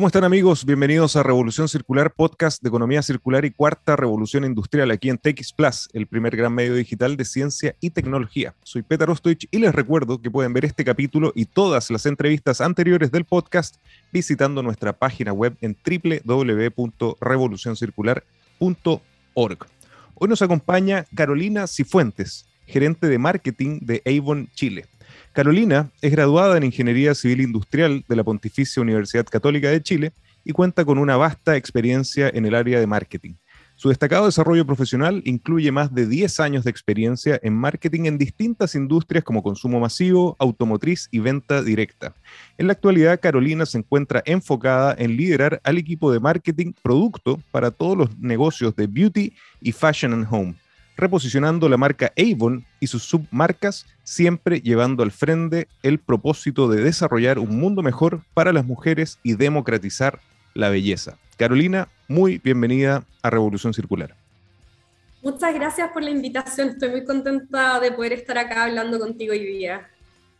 ¿Cómo están amigos? Bienvenidos a Revolución Circular, podcast de economía circular y cuarta revolución industrial aquí en TX Plus, el primer gran medio digital de ciencia y tecnología. Soy Peter Ostoich y les recuerdo que pueden ver este capítulo y todas las entrevistas anteriores del podcast visitando nuestra página web en www.revolucioncircular.org. Hoy nos acompaña Carolina Cifuentes, gerente de marketing de Avon Chile. Carolina es graduada en Ingeniería Civil Industrial de la Pontificia Universidad Católica de Chile y cuenta con una vasta experiencia en el área de marketing. Su destacado desarrollo profesional incluye más de 10 años de experiencia en marketing en distintas industrias como consumo masivo, automotriz y venta directa. En la actualidad, Carolina se encuentra enfocada en liderar al equipo de marketing producto para todos los negocios de beauty y fashion and home reposicionando la marca Avon y sus submarcas, siempre llevando al frente el propósito de desarrollar un mundo mejor para las mujeres y democratizar la belleza. Carolina, muy bienvenida a Revolución Circular. Muchas gracias por la invitación. Estoy muy contenta de poder estar acá hablando contigo hoy día.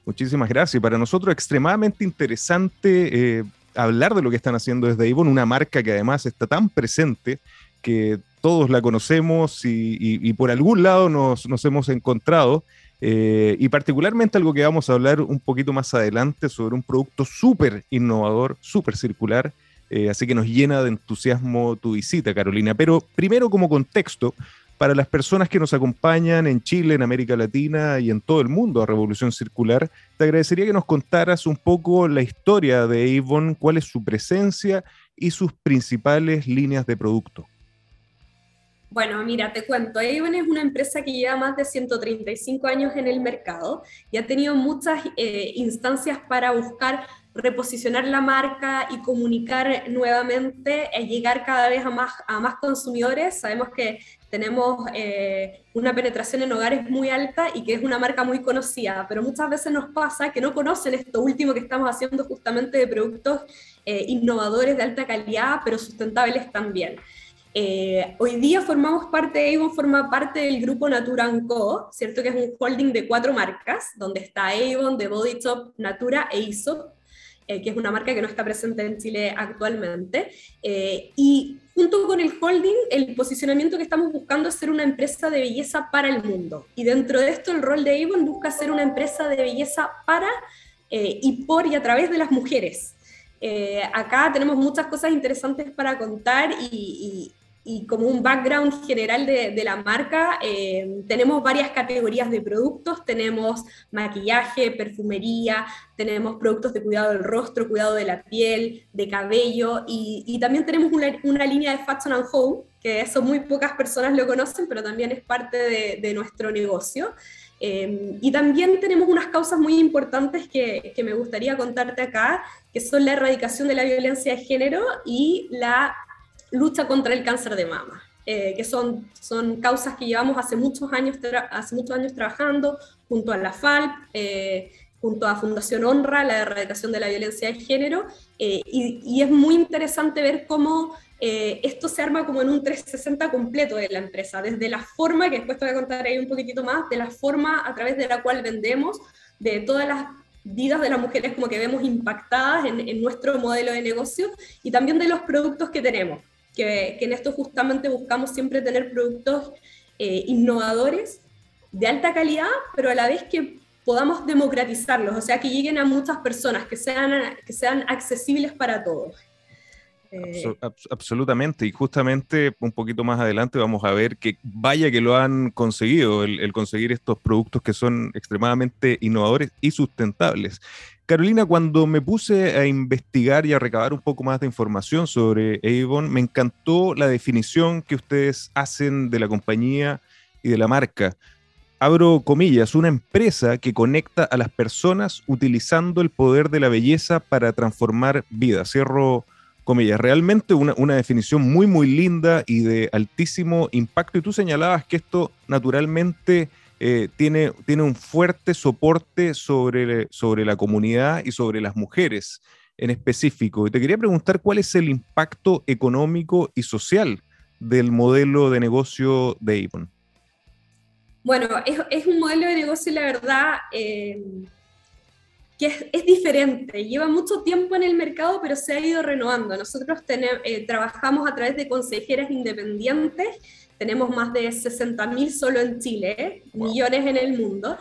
Muchísimas gracias. Para nosotros extremadamente interesante eh, hablar de lo que están haciendo desde Avon, una marca que además está tan presente que todos la conocemos y, por algún lado nos, hemos encontrado. Eh, y particularmente algo que vamos a hablar un poquito más adelante sobre un producto súper innovador, súper circular, eh, así que nos llena de entusiasmo tu visita, Carolina. Pero primero como contexto, para las personas que nos acompañan en Chile, en América Latina y en todo el mundo a Revolución Circular, te agradecería que nos contaras un poco la historia de Avon, cuál es su presencia y sus principales líneas de producto. Bueno, mira, te cuento, Avon es una empresa que lleva más de 135 años en el mercado y ha tenido muchas eh, instancias para buscar reposicionar la marca y comunicar nuevamente, y llegar cada vez a más, a más consumidores. Sabemos que tenemos eh, una penetración en hogares muy alta y que es una marca muy conocida, pero muchas veces nos pasa que no conocen esto último que estamos haciendo justamente de productos eh, innovadores de alta calidad, pero sustentables también. Eh, hoy día formamos parte, Avon forma parte del grupo Natura Co, ¿cierto? Que es un holding de cuatro marcas, donde está Avon, The Body Top, Natura e Isop, eh, que es una marca que no está presente en Chile actualmente. Eh, y junto con el holding, el posicionamiento que estamos buscando es ser una empresa de belleza para el mundo. Y dentro de esto, el rol de Avon busca ser una empresa de belleza para y por y a través de las mujeres. acá tenemos muchas cosas interesantes para contar y, y como un background general de, la marca, eh, tenemos varias categorías de productos, tenemos maquillaje, perfumería, tenemos productos de cuidado del rostro, cuidado de la piel, de cabello, y, también tenemos una, línea de Fashion and Home, que eso muy pocas personas lo conocen, pero también es parte de, nuestro negocio. Eh, y también tenemos unas causas muy importantes que, que me gustaría contarte acá, que son la erradicación de la violencia de género y la lucha contra el cáncer de mama, eh, que son, son causas que llevamos hace muchos años, hace muchos años trabajando junto a la FALP, eh, junto a Fundación Honra, la erradicación de la violencia de género, eh, y, es muy interesante ver cómo esto se arma como en un 360 completo de la empresa, desde la forma, que después te voy a contar ahí un poquitito más, de la forma a través de la cual vendemos, de todas las vidas de las mujeres como que vemos impactadas en, en nuestro modelo de negocio y también de los productos que tenemos que, en esto justamente buscamos siempre tener productos eh, innovadores, de alta calidad, pero a la vez que podamos democratizarlos, o sea, que lleguen a muchas personas, que sean, que sean accesibles para todos. Eh, absolutamente, y justamente un poquito más adelante vamos a ver que vaya que lo han conseguido, el, conseguir estos productos que son extremadamente innovadores y sustentables. Carolina, cuando me puse a investigar y a recabar un poco más de información sobre Avon, me encantó la definición que ustedes hacen de la compañía y de la marca. Abro comillas, una empresa que conecta a las personas utilizando el poder de la belleza para transformar vidas. Cierro comillas. Realmente una, una, definición muy, muy linda y de altísimo impacto. Y tú señalabas que esto naturalmente eh, tiene, tiene un fuerte soporte sobre, sobre la comunidad y sobre las mujeres en específico. Y te quería preguntar cuál es el impacto económico y social del modelo de negocio de Avon. Bueno, es, un modelo de negocio, la verdad, eh, que es, diferente, lleva mucho tiempo en el mercado, pero se ha ido renovando. Nosotros tenemos, eh, trabajamos a través de consejeras independientes, tenemos más de 60.000 solo en Chile, millones en el mundo,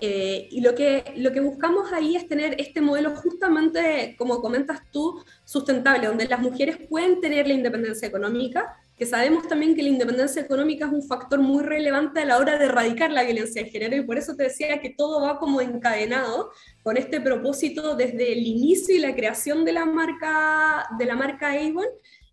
eh, y lo que, lo que buscamos ahí es tener este modelo justamente, como comentas tú, sustentable, donde las mujeres pueden tener la independencia económica, que sabemos también que la independencia económica es un factor muy relevante a la hora de erradicar la violencia de género, y por eso te decía que todo va como encadenado con este propósito desde el inicio y la creación de la marca, de la marca Avon,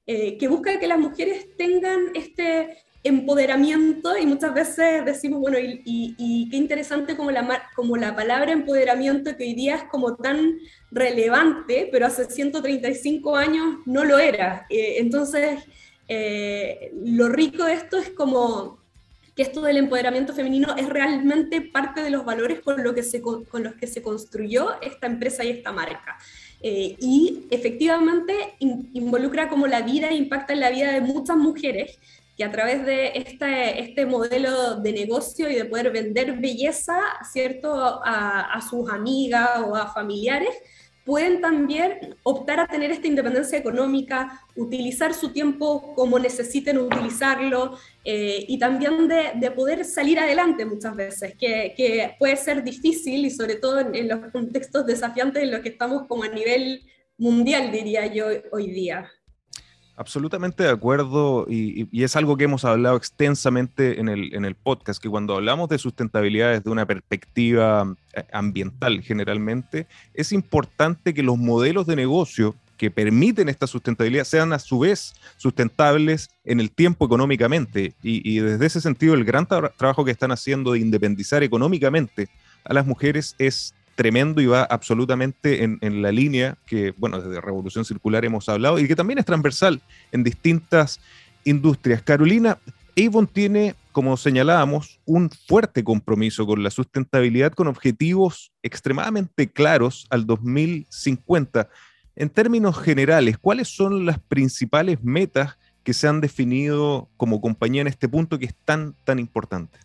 eh, que busca que las mujeres tengan este empoderamiento y muchas veces decimos, bueno, y, qué interesante como la, como la palabra empoderamiento que hoy día es como tan relevante, pero hace 135 años no lo era. Eh, entonces, eh, lo rico de esto es como que esto del empoderamiento femenino es realmente parte de los valores con, lo que se, con los que se construyó esta empresa y esta marca. Eh, y efectivamente involucra como la vida e impacta en la vida de muchas mujeres que a través de este, este modelo de negocio y de poder vender belleza, ¿cierto?, a, a sus amigas o a familiares, pueden también optar a tener esta independencia económica, utilizar su tiempo como necesiten utilizarlo eh, y también de, de, poder salir adelante muchas veces, que, que puede ser difícil y sobre todo en, en, los contextos desafiantes en los que estamos como a nivel mundial, diría yo, hoy día. Absolutamente de acuerdo y, es algo que hemos hablado extensamente en el, en el podcast, que cuando hablamos de sustentabilidad desde una perspectiva eh, ambiental generalmente, es importante que los modelos de negocio que permiten esta sustentabilidad sean a su vez sustentables en el tiempo económicamente. Y, desde ese sentido, el gran trabajo que están haciendo de independizar económicamente a las mujeres es tremendo y va absolutamente en, la línea que, bueno, desde Revolución Circular hemos hablado y que también es transversal en distintas industrias. Carolina, Avon tiene, como señalábamos, un fuerte compromiso con la sustentabilidad con objetivos extremadamente claros al 2050. En términos generales, ¿cuáles son las principales metas que se han definido como compañía en este punto que es tan, tan importante?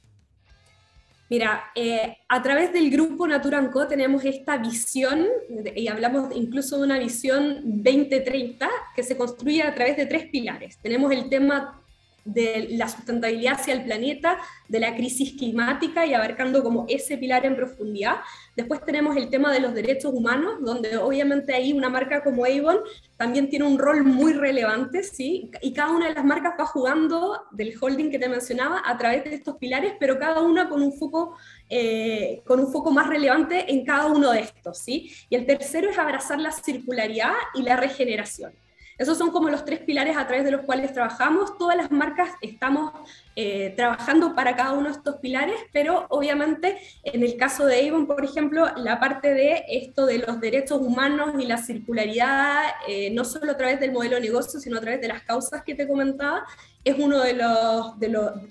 Mira, eh, a través del grupo Natura Co tenemos esta visión, y hablamos incluso de una visión 2030, que se construye a través de tres pilares. Tenemos el tema de la sustentabilidad hacia el planeta, de la crisis climática y abarcando como ese pilar en profundidad. Después tenemos el tema de los derechos humanos, donde obviamente ahí una marca como Avon también tiene un rol muy relevante, ¿sí? Y cada una de las marcas va jugando del holding que te mencionaba a través de estos pilares, pero cada una con un foco, eh, con un foco más relevante en cada uno de estos, ¿sí? Y el tercero es abrazar la circularidad y la regeneración. Esos son como los tres pilares a través de los cuales trabajamos. Todas las marcas estamos eh, trabajando para cada uno de estos pilares, pero obviamente en el caso de Avon, por ejemplo, la parte de esto de los derechos humanos y la circularidad, eh, no solo a través del modelo de negocio, sino a través de las causas que te comentaba, es uno de los,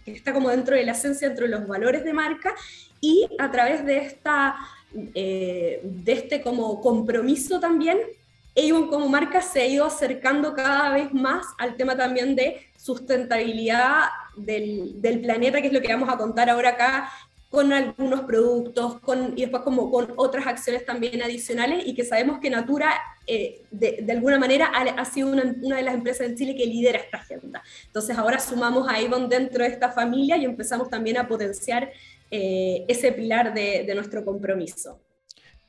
que está como dentro de la esencia, dentro de los valores de marca, y a través de esta... Eh, de este como compromiso también Avon como marca se ha ido acercando cada vez más al tema también de sustentabilidad del, planeta, que es lo que vamos a contar ahora acá, con algunos productos con, y después como con otras acciones también adicionales y que sabemos que Natura eh, de, alguna manera ha, sido una, de las empresas en Chile que lidera esta agenda. Entonces ahora sumamos a Avon dentro de esta familia y empezamos también a potenciar eh, ese pilar de nuestro compromiso.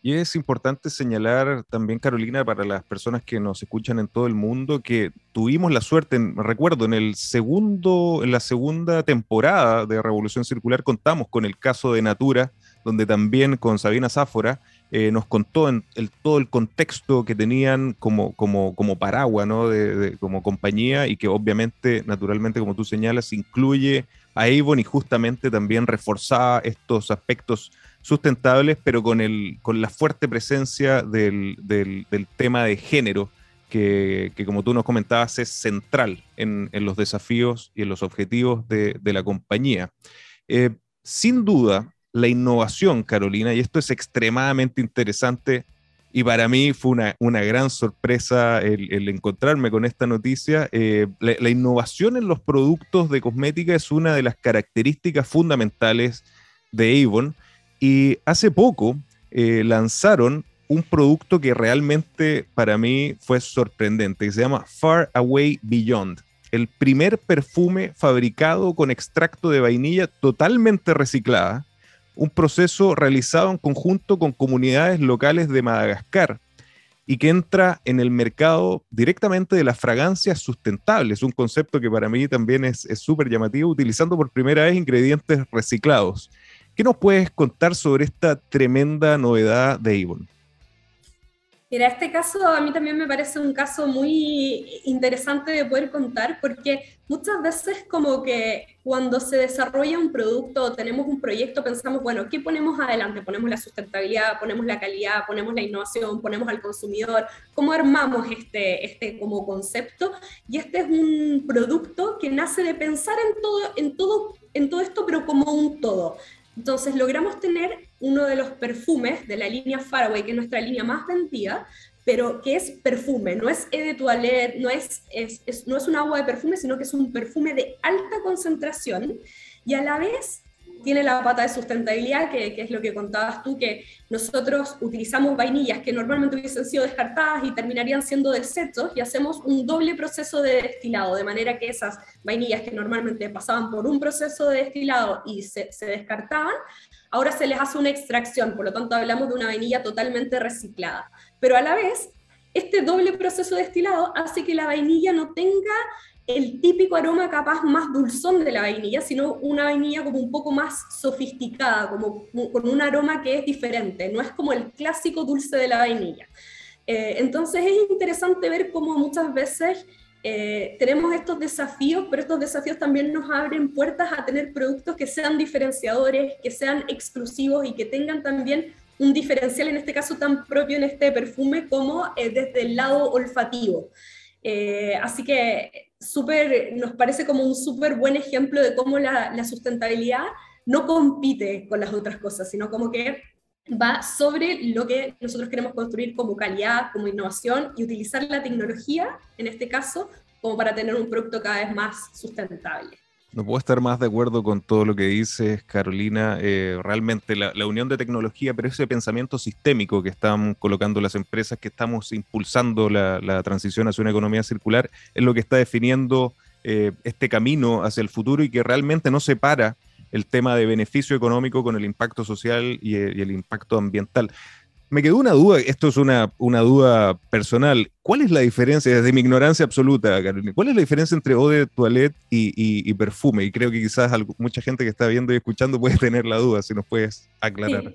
Y es importante señalar también, Carolina, para las personas que nos escuchan en todo el mundo, que tuvimos la suerte, recuerdo, en el segundo, en la segunda temporada de Revolución Circular contamos con el caso de Natura, donde también con Sabina Záfora eh, nos contó en el, todo el contexto que tenían como, como, como paraguas, ¿no? De, como compañía y que obviamente, naturalmente, como tú señalas, incluye a Avon y justamente también reforzaba estos aspectos sustentables, pero con, el, con la fuerte presencia del, del, tema de género, que, que, como tú nos comentabas es central en, en, los desafíos y en los objetivos de, de la compañía. Eh, sin duda, la innovación, Carolina, y esto es extremadamente interesante, y para mí fue una, una gran sorpresa el, el, encontrarme con esta noticia. Eh, la, la, innovación en los productos de cosmética es una de las características fundamentales de Avon y hace poco eh, lanzaron un producto que realmente para mí fue sorprendente, que se llama Far Away Beyond. El primer perfume fabricado con extracto de vainilla totalmente reciclada, un proceso realizado en conjunto con comunidades locales de Madagascar y que entra en el mercado directamente de las fragancias sustentables, un concepto que para mí también es súper llamativo, utilizando por primera vez ingredientes reciclados. ¿Qué nos puedes contar sobre esta tremenda novedad de Avon? Mira, este caso a mí también me parece un caso muy interesante de poder contar porque muchas veces como que cuando se desarrolla un producto o tenemos un proyecto pensamos, bueno, ¿qué ponemos adelante? Ponemos la sustentabilidad, ponemos la calidad, ponemos la innovación, ponemos al consumidor, ¿cómo armamos este, este como concepto? Y este es un producto que nace de pensar en todo, en todo, en todo esto, pero como un todo. Entonces logramos tener uno de los perfumes de la línea Faraway, que es nuestra línea más vendida, pero que es perfume, no es de toilette, no es, es, no es un agua de perfume, sino que es un perfume de alta concentración y a la vez tiene la pata de sustentabilidad, que, es lo que contabas tú, que nosotros utilizamos vainillas que normalmente hubiesen sido descartadas y terminarían siendo desechos y hacemos un doble proceso de destilado, de manera que esas vainillas que normalmente pasaban por un proceso de destilado y se, se descartaban, ahora se les hace una extracción, por lo tanto hablamos de una vainilla totalmente reciclada. Pero a la vez, este doble proceso de destilado hace que la vainilla no tenga el típico aroma capaz más dulzón de la vainilla, sino una vainilla como un poco más sofisticada, como, con un aroma que es diferente, no es como el clásico dulce de la vainilla. Eh, entonces es interesante ver cómo muchas veces eh, tenemos estos desafíos, pero estos desafíos también nos abren puertas a tener productos que sean diferenciadores, que sean exclusivos y que tengan también un diferencial, en este caso tan propio en este perfume como eh, desde el lado olfativo. así que super, nos parece como un súper buen ejemplo de cómo la, la sustentabilidad no compite con las otras cosas, sino como que va sobre lo que nosotros queremos construir como calidad, como innovación y utilizar la tecnología, en este caso, como para tener un producto cada vez más sustentable. No puedo estar más de acuerdo con todo lo que dices, Carolina. Eh, realmente la, unión de tecnología, pero ese pensamiento sistémico que están colocando las empresas, que estamos impulsando la, transición hacia una economía circular, es lo que está definiendo eh, este camino hacia el futuro y que realmente no separa el tema de beneficio económico con el impacto social y el impacto ambiental. Me quedó una duda, esto es una, una duda personal. ¿Cuál es la diferencia, desde mi ignorancia absoluta, Carolina, cuál es la diferencia entre eau de toilette y, y, perfume? Y creo que quizás mucha gente que está viendo y escuchando puede tener la duda, si nos puedes aclarar.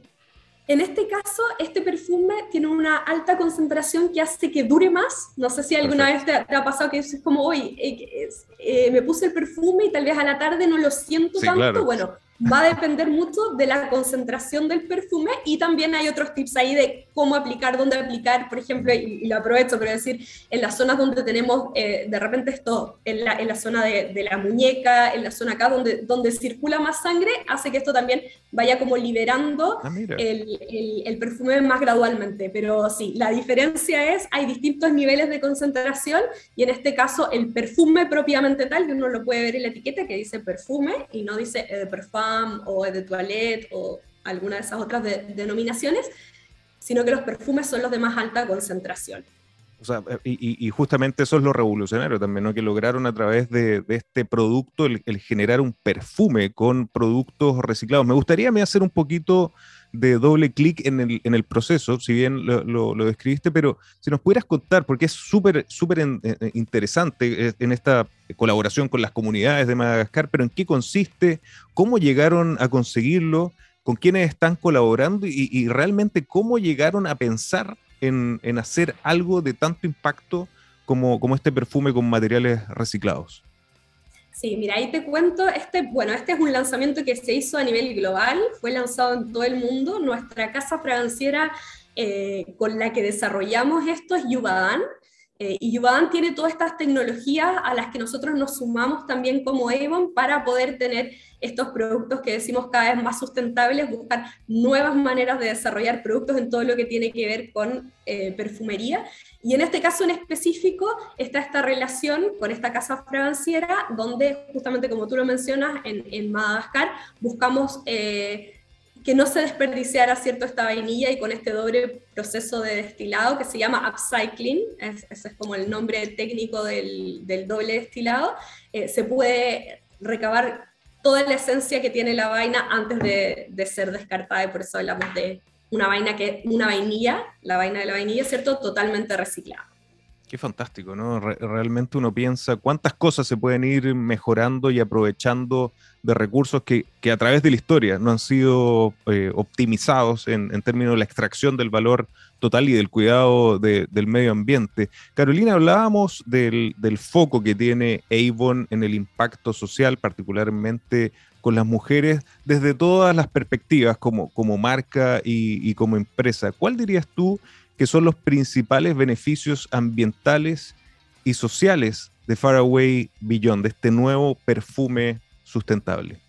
En este caso, este perfume tiene una alta concentración que hace que dure más. No sé si alguna vez te, ha pasado que es como, hoy eh, eh, me puse el perfume y tal vez a la tarde no lo siento tanto. Bueno, va a depender mucho de la concentración del perfume y también hay otros tips ahí de cómo aplicar, dónde aplicar, por ejemplo, y, lo aprovecho para decir, en las zonas donde tenemos eh, de repente esto, en la, en la zona de, de, la muñeca, en la zona acá donde, donde circula más sangre, hace que esto también vaya como liberando ah, el, el, el, perfume más gradualmente. Pero sí, la diferencia es, hay distintos niveles de concentración y en este caso el perfume propiamente tal, que uno lo puede ver en la etiqueta que dice perfume y no dice de perfume o de toilette o alguna de esas otras denominaciones, sino que los perfumes son los de más alta concentración. O sea, y, justamente eso es lo revolucionario también, ¿no? Que lograron a través de, este producto el, generar un perfume con productos reciclados. Me gustaría me hacer un poquito de doble clic en el, en el, proceso, si bien lo, lo, describiste, pero si nos pudieras contar, porque es súper, súper interesante eh, en esta colaboración con las comunidades de Madagascar, pero en qué consiste, cómo llegaron a conseguirlo, con quiénes están colaborando y, y realmente cómo llegaron a pensar en, en, hacer algo de tanto impacto como, como este perfume con materiales reciclados. Sí, mira, ahí te cuento, este, bueno, este es un lanzamiento que se hizo a nivel global, fue lanzado en todo el mundo. Nuestra casa fraganciera eh, con la que desarrollamos esto es Yubadan, eh, y tiene todas estas tecnologías a las que nosotros nos sumamos también como Avon para poder tener estos productos que decimos cada vez más sustentables, buscar nuevas maneras de desarrollar productos en todo lo que tiene que ver con eh, perfumería. Y en este caso en específico está esta relación con esta casa fraganciera, donde justamente como tú lo mencionas, en, Madagascar buscamos... Eh, que no se desperdiciara cierto esta vainilla y con este doble proceso de destilado que se llama upcycling, ese es como el nombre técnico del, doble destilado, eh, se puede recabar toda la esencia que tiene la vaina antes de, de, ser descartada y por eso hablamos de una vaina que una vainilla, la vaina de la vainilla, ¿cierto? Totalmente reciclada. Qué fantástico, ¿no? realmente uno piensa cuántas cosas se pueden ir mejorando y aprovechando de recursos que, a través de la historia no han sido eh, optimizados en, términos de la extracción del valor total y del cuidado del medio ambiente. Carolina, hablábamos del, foco que tiene Avon en el impacto social, particularmente con las mujeres, desde todas las perspectivas como, como marca y, y como empresa. ¿Cuál dirías tú? que son los principales beneficios ambientales y sociales de Faraway Beyond, de este nuevo perfume sustentable?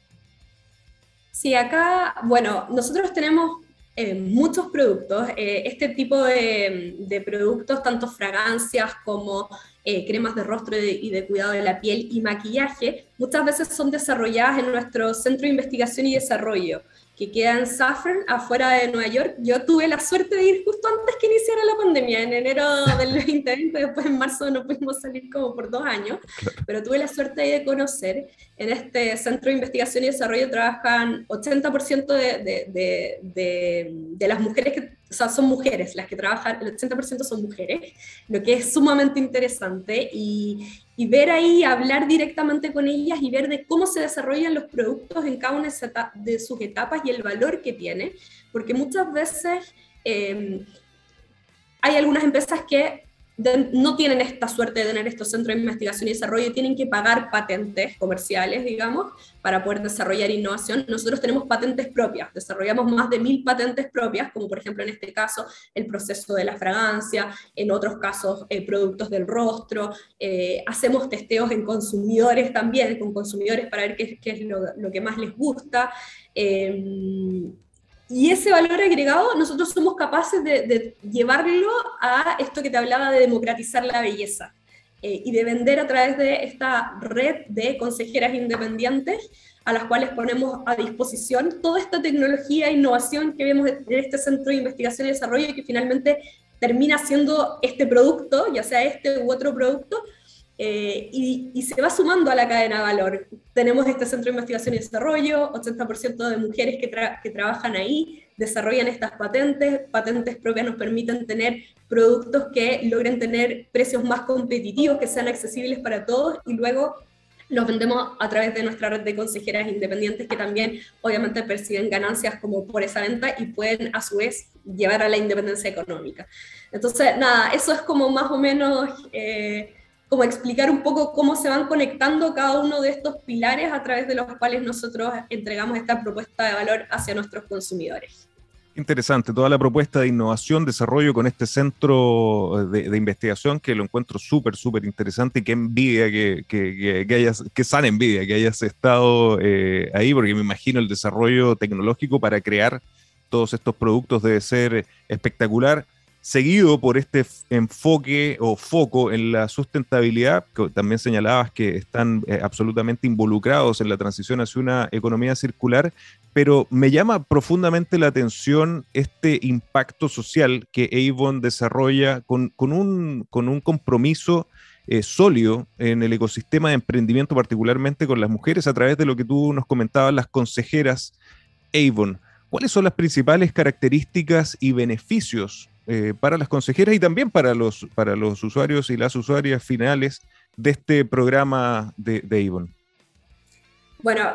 Sí, acá, bueno, nosotros tenemos eh, muchos productos. Eh, este tipo de, productos, tanto fragancias como eh, cremas de rostro y de, cuidado de la piel y maquillaje, muchas veces son desarrolladas en nuestro Centro de Investigación y Desarrollo que queda en Saffron, afuera de Nueva York. Yo tuve la suerte de ir justo antes que iniciara la pandemia, en enero del 2020, después en marzo no pudimos salir como por dos años, pero tuve la suerte de conocer. En este centro de investigación y desarrollo trabajan 80% de, de, de, de, las mujeres que, o sea, son mujeres las que trabajan, el 80% son mujeres, lo que es sumamente interesante. Y, y ver ahí, hablar directamente con ellas y ver de cómo se desarrollan los productos en cada una de sus etapas y el valor que tiene, porque muchas veces eh, hay algunas empresas que no tienen esta suerte de tener estos centros de investigación y desarrollo tienen que pagar patentes comerciales, digamos, para poder desarrollar innovación. Nosotros tenemos patentes propias, desarrollamos más de mil patentes propias, como por ejemplo en este caso el proceso de la fragancia, en otros casos eh, productos del rostro, eh, hacemos testeos en consumidores también, con consumidores para ver qué, es lo, que más les gusta. Eh, y ese valor agregado nosotros somos capaces de, llevarlo a esto que te hablaba de democratizar la belleza eh, y de vender a través de esta red de consejeras independientes a las cuales ponemos a disposición toda esta tecnología e innovación que vemos en este centro de investigación y desarrollo y que finalmente termina siendo este producto, ya sea este u otro producto, eh, y, se va sumando a la cadena de valor. Tenemos este centro de investigación y desarrollo, 80% de mujeres que, que trabajan ahí, desarrollan estas patentes, patentes propias nos permiten tener productos que logren tener precios más competitivos, que sean accesibles para todos y luego los vendemos a través de nuestra red de consejeras independientes que también obviamente perciben ganancias como por esa venta y pueden a su vez llevar a la independencia económica. Entonces, nada, eso es como más o menos... Eh, como explicar un poco cómo se van conectando cada uno de estos pilares a través de los cuales nosotros entregamos esta propuesta de valor hacia nuestros consumidores. Interesante, toda la propuesta de innovación, desarrollo con este centro de, investigación que lo encuentro súper, súper interesante y que envidia que, que, que, hayas, que sana envidia que hayas estado eh, ahí, porque me imagino el desarrollo tecnológico para crear todos estos productos debe ser espectacular seguido por este enfoque o foco en la sustentabilidad, que también señalabas que están eh, absolutamente involucrados en la transición hacia una economía circular, pero me llama profundamente la atención este impacto social que Avon desarrolla con, un, compromiso eh, sólido en el ecosistema de emprendimiento, particularmente con las mujeres, a través de lo que tú nos comentabas, las consejeras Avon. ¿Cuáles son las principales características y beneficios eh, para las consejeras y también para los, para los usuarios y las usuarias finales de este programa de, de? Bueno,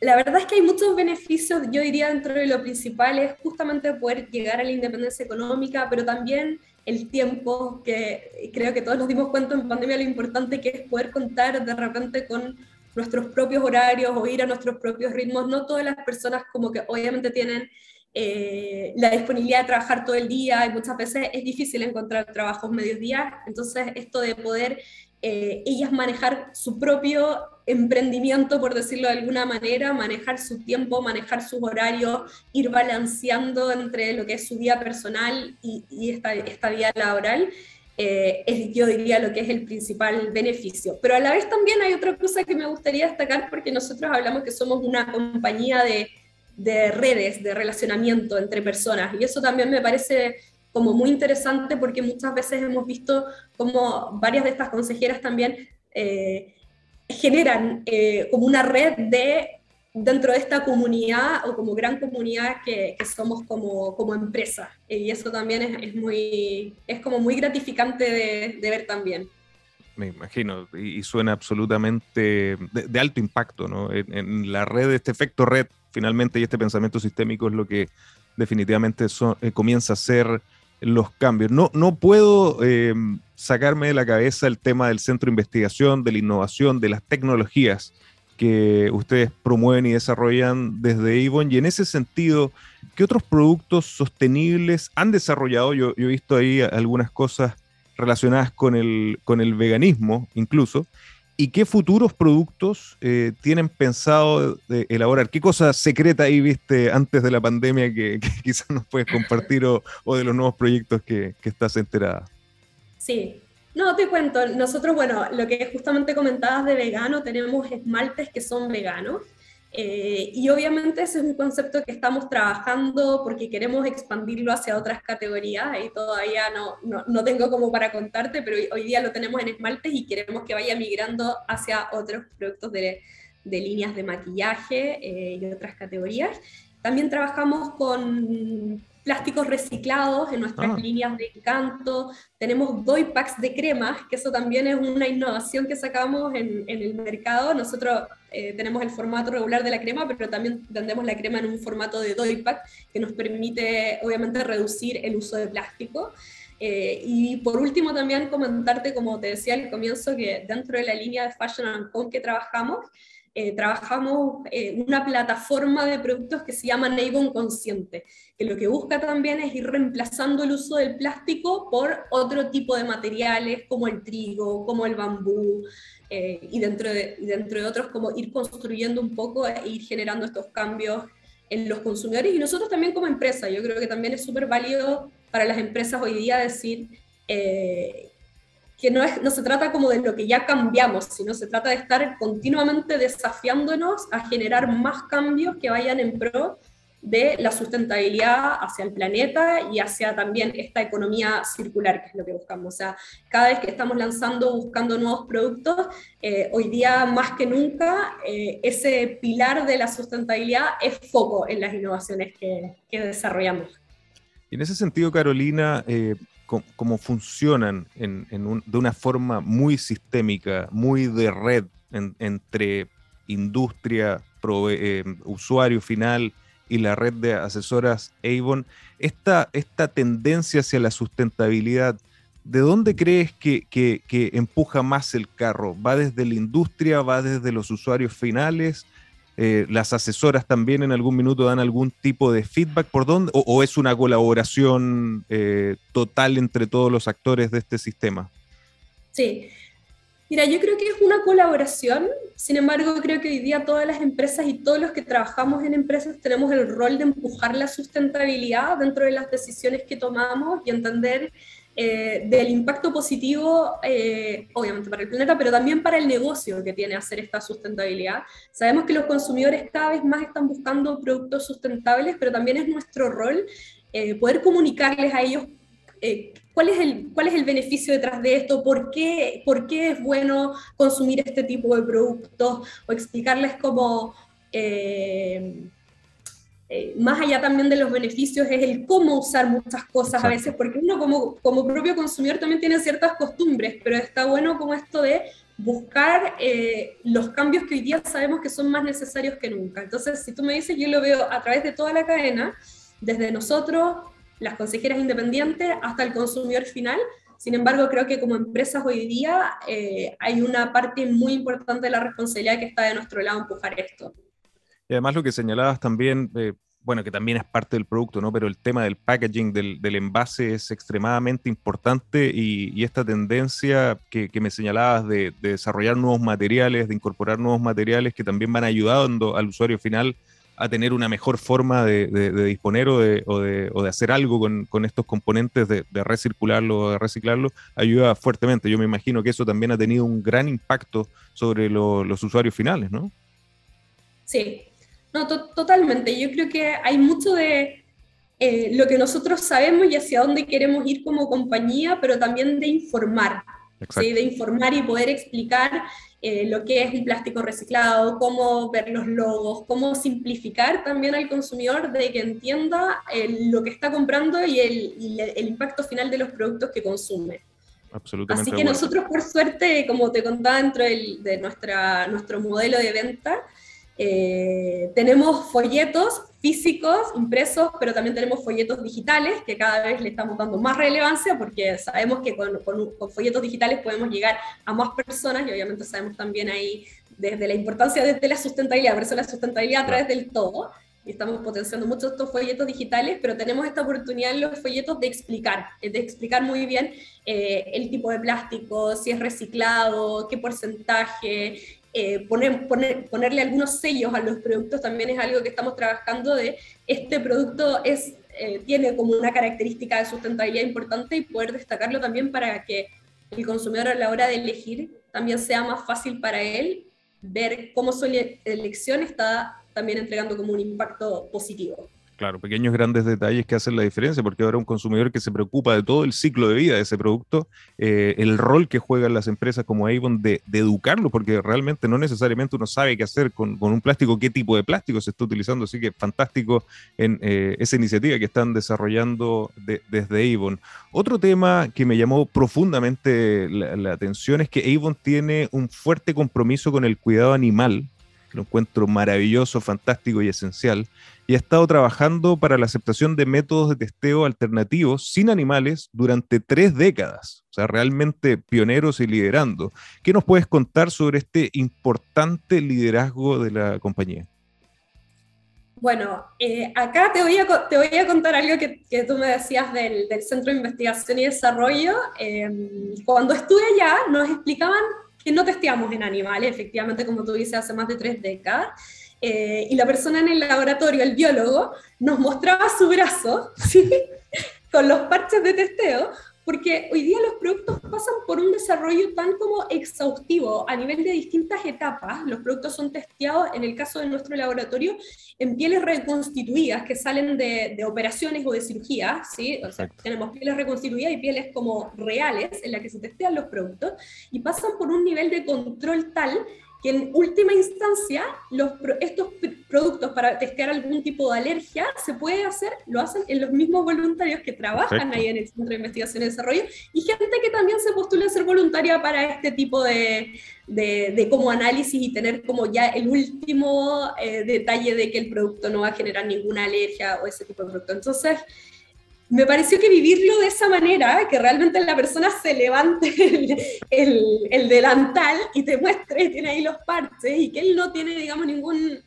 la verdad es que hay muchos beneficios, yo diría dentro de lo principal es justamente poder llegar a la independencia económica, pero también el tiempo, que creo que todos nos dimos cuenta en pandemia lo importante que es poder contar de repente con nuestros propios horarios o ir a nuestros propios ritmos. No todas las personas como que obviamente tienen eh, la disponibilidad de trabajar todo el día y muchas veces es difícil encontrar trabajos medios días, entonces esto de poder eh, ellas manejar su propio emprendimiento, por decirlo de alguna manera, manejar su tiempo, manejar sus horarios, ir balanceando entre lo que es su vida personal y, esta, esta, vida laboral, eh, es, yo diría lo que es el principal beneficio. Pero a la vez también hay otra cosa que me gustaría destacar porque nosotros hablamos que somos una compañía de de redes, de relacionamiento entre personas. Y eso también me parece como muy interesante porque muchas veces hemos visto como varias de estas consejeras también eh, generan eh, como una red de dentro de esta comunidad o como gran comunidad que, somos como, como, empresa. Y eso también es, muy, es como muy gratificante de, ver también. Me imagino, y, suena absolutamente de, alto impacto, ¿no? En, la red, este efecto red, finalmente, y este pensamiento sistémico es lo que definitivamente eh, comienza a ser los cambios. No, no puedo eh, sacarme de la cabeza el tema del centro de investigación, de la innovación, de las tecnologías que ustedes promueven y desarrollan desde Avon. Y en ese sentido, ¿qué otros productos sostenibles han desarrollado? Yo, he visto ahí algunas cosas relacionadas con el, con el veganismo incluso. ¿Y qué futuros productos eh, tienen pensado elaborar? ¿Qué cosa secreta ahí viste antes de la pandemia que, quizás nos puedes compartir o, de los nuevos proyectos que, que estás enterada? Sí, no, te cuento, nosotros, bueno, lo que justamente comentabas de vegano, tenemos esmaltes que son veganos. Eh, y obviamente ese es un concepto que estamos trabajando porque queremos expandirlo hacia otras categorías y todavía no, no, no, tengo como para contarte, pero hoy, día lo tenemos en esmaltes y queremos que vaya migrando hacia otros productos de, de líneas de maquillaje eh, y otras categorías. También trabajamos con plásticos reciclados en nuestras ah. líneas de encanto, tenemos doy packs de cremas, que eso también es una innovación que sacamos en, el mercado. Nosotros eh, tenemos el formato regular de la crema, pero también vendemos la crema en un formato de doy pack que nos permite obviamente reducir el uso de plástico. Eh, y por último también comentarte, como te decía al comienzo, que dentro de la línea de Fashion and Home que trabajamos, eh, trabajamos en una plataforma de productos que se llama Avon Consciente, que lo que busca también es ir reemplazando el uso del plástico por otro tipo de materiales como el trigo, como el bambú, eh, y, dentro de, dentro de otros como ir construyendo un poco e ir generando estos cambios en los consumidores y nosotros también como empresa. Yo creo que también es súper válido para las empresas hoy día decir eh, que no, se trata como de lo que ya cambiamos, sino se trata de estar continuamente desafiándonos a generar más cambios que vayan en pro de la sustentabilidad hacia el planeta y hacia también esta economía circular, que es lo que buscamos. O sea, cada vez que estamos lanzando, buscando nuevos productos, eh, hoy día más que nunca, eh, ese pilar de la sustentabilidad es foco en las innovaciones que, que desarrollamos. Y en ese sentido, Carolina, eh, cómo funcionan de una forma muy sistémica, muy de red entre industria, eh, usuario final y la red de asesoras Avon, esta, esta tendencia hacia la sustentabilidad, ¿de dónde crees que, que, empuja más el carro? ¿Va desde la industria? ¿Va desde los usuarios finales? Eh, las asesoras también en algún minuto dan algún tipo de feedback por dónde, o, es una colaboración eh, total entre todos los actores de este sistema? Sí, mira, yo creo que es una colaboración, sin embargo creo que hoy día todas las empresas y todos los que trabajamos en empresas tenemos el rol de empujar la sustentabilidad dentro de las decisiones que tomamos y entender eh, del impacto positivo, eh, obviamente para el planeta, pero también para el negocio que tiene hacer esta sustentabilidad. Sabemos que los consumidores cada vez más están buscando productos sustentables, pero también es nuestro rol eh, poder comunicarles a ellos cuál, es el, cuál es el beneficio detrás de esto, por qué, por qué es bueno consumir este tipo de productos, o explicarles cómo... más allá también de los beneficios, es el cómo usar muchas cosas a veces, porque uno como, como propio consumidor también tiene ciertas costumbres, pero está bueno como esto de buscar eh, los cambios que hoy día sabemos que son más necesarios que nunca. Entonces, si tú me dices, yo lo veo a través de toda la cadena, desde nosotros, las consejeras independientes, hasta el consumidor final. Sin embargo, creo que como empresas hoy día eh, hay una parte muy importante de la responsabilidad que está de nuestro lado empujar esto. Y además lo que señalabas también, eh, bueno, que también es parte del producto, ¿no? Pero el tema del packaging, del, envase es extremadamente importante y, esta tendencia que, me señalabas de, desarrollar nuevos materiales, de incorporar nuevos materiales que también van ayudando al usuario final a tener una mejor forma de, disponer o de, hacer algo con, estos componentes, de, recircularlo o de reciclarlo, ayuda fuertemente. Yo me imagino que eso también ha tenido un gran impacto sobre los usuarios finales, ¿no? Sí, No, totalmente. Yo creo que hay mucho de eh, lo que nosotros sabemos y hacia dónde queremos ir como compañía, pero también de informar. ¿sí? De informar y poder explicar eh, lo que es el plástico reciclado, cómo ver los logos, cómo simplificar también al consumidor de que entienda lo que está comprando y el, el, impacto final de los productos que consume. Absolutamente. Así que nosotros, por suerte, como te contaba dentro de nuestra, nuestro modelo de venta, eh, tenemos folletos físicos, impresos, pero también tenemos folletos digitales, que cada vez le estamos dando más relevancia porque sabemos que con, con, folletos digitales podemos llegar a más personas y obviamente sabemos también ahí desde la importancia de la sustentabilidad, versus la sustentabilidad a través del todo. Y estamos potenciando mucho estos folletos digitales, pero tenemos esta oportunidad en los folletos de explicar, de explicar muy bien eh, el tipo de plástico, si es reciclado, qué porcentaje, eh, poner, ponerle algunos sellos a los productos también es algo que estamos trabajando de este producto es, eh, tiene como una característica de sustentabilidad importante y poder destacarlo también para que el consumidor a la hora de elegir también sea más fácil para él ver cómo su elección está también entregando como un impacto positivo. Claro, pequeños grandes detalles que hacen la diferencia, porque ahora un consumidor que se preocupa de todo el ciclo de vida de ese producto, eh, el rol que juegan las empresas como Avon de, educarlo, porque realmente no necesariamente uno sabe qué hacer con, un plástico, qué tipo de plástico se está utilizando, así que fantástico en eh, esa iniciativa que están desarrollando desde Avon. Otro tema que me llamó profundamente la atención es que Avon tiene un fuerte compromiso con el cuidado animal, lo encuentro maravilloso, fantástico y esencial, y ha estado trabajando para la aceptación de métodos de testeo alternativos sin animales durante tres décadas, o sea, realmente pioneros y liderando. ¿Qué nos puedes contar sobre este importante liderazgo de la compañía? Bueno, eh, acá te voy, a, te voy a contar algo que, que tú me decías del, del, Centro de Investigación y Desarrollo. Em, cuando estuve allá, nos explicaban que no testeamos en animales, efectivamente, como tú dices, hace más de tres décadas. Eh, y la persona en el laboratorio, el biólogo, nos mostraba su brazo con los parches de testeo porque hoy día los productos pasan por un desarrollo tan como exhaustivo a nivel de distintas etapas. Los productos son testeados, en el caso de nuestro laboratorio, en pieles reconstituidas que salen de, de operaciones o de cirugías, ¿sí? O sea, tenemos pieles reconstituidas y pieles como reales en las que se testean los productos y pasan por un nivel de control tal que en última instancia los, estos productos para testear algún tipo de alergia se puede hacer, lo hacen en los mismos voluntarios que trabajan ahí en el Centro de Investigación y Desarrollo y gente que también se postula a ser voluntaria para este tipo de, de, como análisis y tener como ya el último eh, detalle de que el producto no va a generar ninguna alergia o ese tipo de producto. Entonces, me pareció que vivirlo de esa manera, que realmente la persona se levante el, delantal y te muestre, tiene ahí los parches, y que él no tiene, digamos,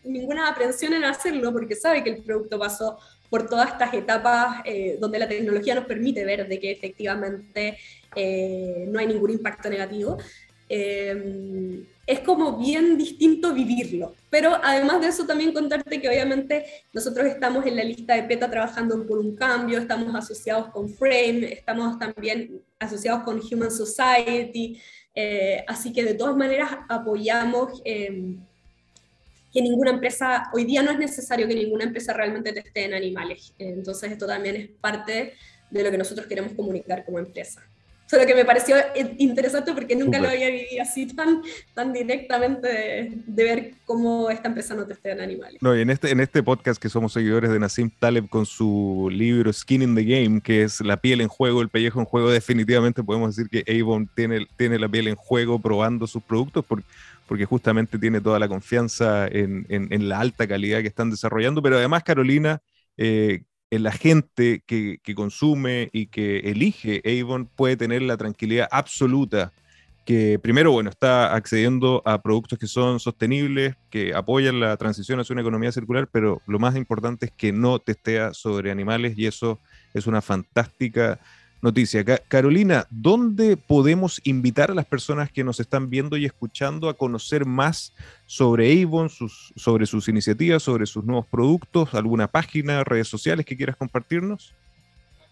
ninguna aprensión en hacerlo, porque sabe que el producto pasó por todas estas etapas eh, donde la tecnología nos permite ver de que efectivamente eh, no hay ningún impacto negativo. Eh, es como bien distinto vivirlo. Pero además de eso, también contarte que obviamente nosotros estamos en la lista de PETA trabajando por un cambio, estamos asociados con Frame, estamos también asociados con Human Society, eh, así que de todas maneras apoyamos em, que ninguna empresa, hoy día no es necesario que ninguna empresa realmente teste en animales, entonces esto también es parte de lo que nosotros queremos comunicar como empresa. Solo que me pareció interesante porque nunca lo había vivido así tan, tan directamente de, ver cómo esta empresa no testea en animales. No, y en este, en este podcast que somos seguidores de Nassim Taleb con su libro Skin in the Game, que es la piel en juego, el pellejo en juego, definitivamente podemos decir que Avon tiene, tiene la piel en juego probando sus productos porque, porque justamente tiene toda la confianza en, en, la alta calidad que están desarrollando, pero además Carolina... Eh, la gente que, consume y que elige Avon puede tener la tranquilidad absoluta que primero, bueno, está accediendo a productos que son sostenibles, que apoyan la transición hacia una economía circular, pero lo más importante es que no testea sobre animales y eso es una fantástica noticia. Carolina, ¿dónde podemos invitar a las personas que nos están viendo y escuchando a conocer más sobre Avon, sus, sobre sus iniciativas, sobre sus nuevos productos? ¿Alguna página, redes sociales que quieras compartirnos?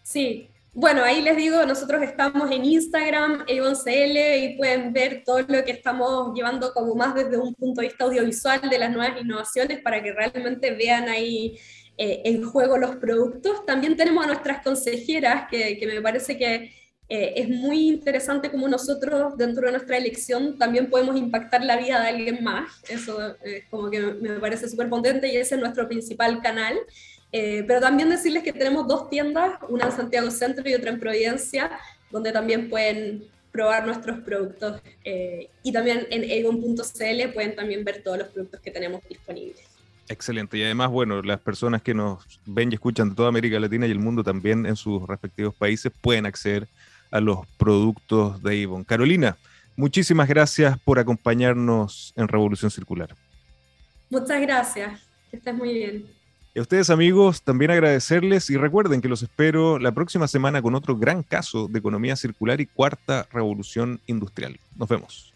Sí, Bueno, ahí les digo, nosotros estamos en Instagram, AvonCL, y pueden ver todo lo que estamos llevando como más desde un punto de vista audiovisual de las nuevas innovaciones para que realmente vean ahí eh, en juego los productos. También tenemos a nuestras consejeras, que, me parece que eh, es muy interesante como nosotros dentro de nuestra elección también podemos impactar la vida de alguien más. Eso es como que me parece súper potente y ese es nuestro principal canal. Eh, pero también decirles que tenemos dos tiendas, una en Santiago Centro y otra en Providencia, donde también pueden probar nuestros productos eh, y también en egon.cl pueden también ver todos los productos que tenemos disponibles. Excelente. Y además, bueno, las personas que nos ven y escuchan de toda América Latina y el mundo también en sus respectivos países pueden acceder a los productos de Avon. Carolina, muchísimas gracias por acompañarnos en Revolución Circular. Muchas gracias, que estés muy bien. Y a ustedes amigos, también agradecerles y recuerden que los espero la próxima semana con otro gran caso de economía circular y cuarta revolución industrial. Nos vemos.